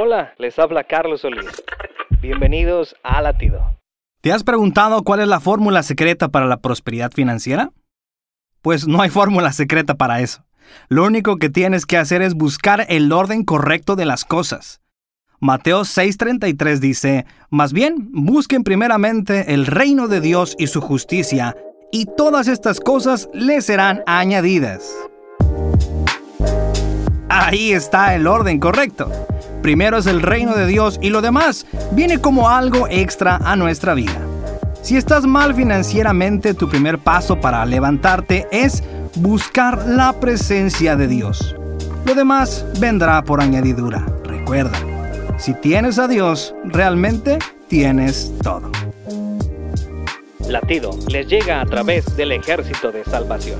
Hola, les habla Carlos Solís. Bienvenidos a Latido. ¿Te has preguntado cuál es la fórmula secreta para la prosperidad financiera? Pues no hay fórmula secreta para eso. Lo único que tienes que hacer es buscar el orden correcto de las cosas. Mateo 6:33 dice, Más bien, busquen primeramente el reino de Dios y su justicia, y todas estas cosas les serán añadidas. Ahí está el orden correcto. Primero es el reino de Dios y lo demás viene como algo extra a nuestra vida. Si estás mal financieramente, tu primer paso para levantarte es buscar la presencia de Dios. Lo demás vendrá por añadidura. Recuerda, si tienes a Dios, realmente tienes todo. Latido les llega a través del ejército de salvación.